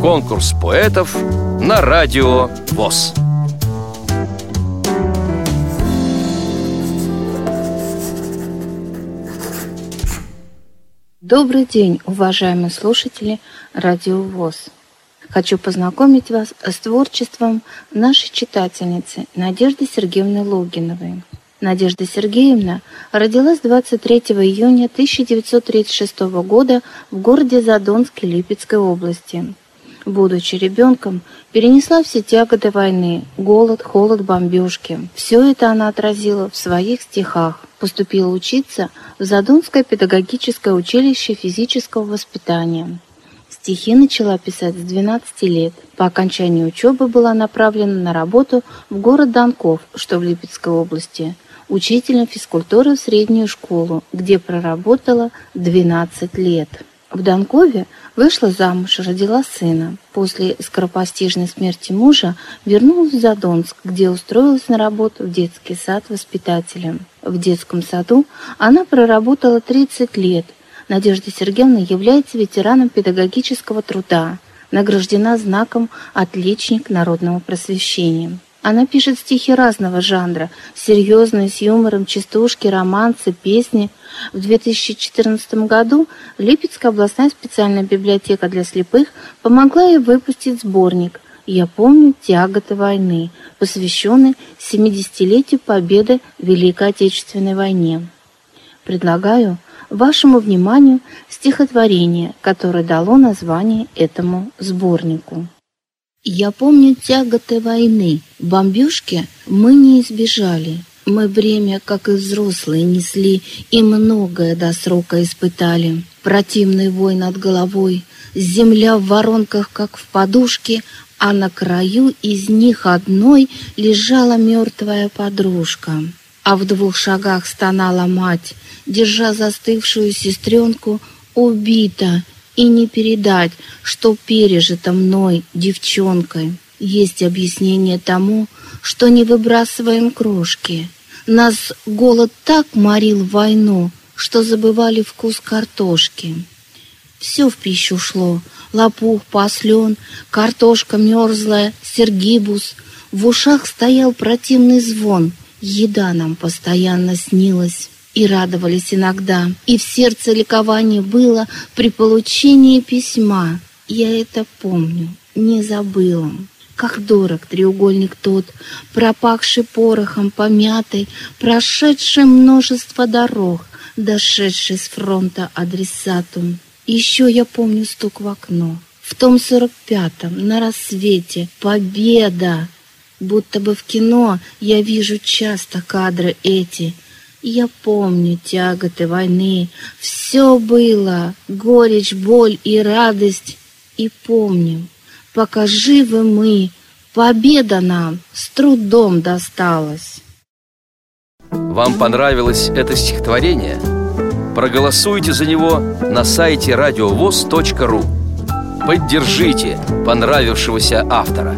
Конкурс поэтов на радио ВОЗ. Добрый день, уважаемые слушатели Радио ВОЗ. Хочу познакомить вас с творчеством нашей читательницы Надежды Сергеевны Логиновой. Надежда Сергеевна родилась 23 июня 1936 года в городе Задонске Липецкой области. Будучи ребенком, перенесла все тяготы войны, голод, холод, бомбежки. Все это она отразила в своих стихах. Поступила учиться в Задонское педагогическое училище физического воспитания. Стихи начала писать с 12 лет. По окончании учебы была направлена на работу в город Донков, что в Липецкой области, учителем физкультуры в среднюю школу, где проработала 12 лет. В Донкове вышла замуж, родила сына. После скоропостижной смерти мужа вернулась в Задонск, где устроилась на работу в детский сад воспитателем. В детском саду она проработала 30 лет – Надежда Сергеевна является ветераном педагогического труда, награждена знаком «Отличник народного просвещения». Она пишет стихи разного жанра, серьезные, с юмором, частушки, романсы, песни. В 2014 году Липецкая областная специальная библиотека для слепых помогла ей выпустить сборник «Я помню тяготы войны», посвященный 70-летию победы в Великой Отечественной войне. Предлагаю вашему вниманию стихотворение, которое дало название этому сборнику. Я помню тяготы войны, бомбежки мы не избежали. Мы время, как и взрослые, несли и многое до срока испытали. Противный вой над головой, земля в воронках, как в подушке, а на краю из них одной лежала мертвая подружка. А в двух шагах стонала мать, держа застывшую сестренку, убита, и не передать, что пережито мной, девчонкой. Есть объяснение тому, что не выбрасываем крошки. Нас голод так морил в войну, что забывали вкус картошки. Все в пищу шло, лопух, послен, картошка мерзлая, сергибус. В ушах стоял противный звон, еда нам постоянно снилась и радовались иногда, и в сердце ликование было при получении письма. Я это помню, не забыла. Как дорог треугольник тот, пропахший порохом, помятый, прошедший множество дорог, дошедший с фронта адресату. Еще я помню стук в окно. В том сорок пятом, на рассвете, победа! Будто бы в кино я вижу часто кадры эти — я помню тяготы войны, все было, горечь, боль и радость. И помню, пока живы мы, победа нам с трудом досталась. Вам понравилось это стихотворение? Проголосуйте за него на сайте радиовоз.ру Поддержите понравившегося автора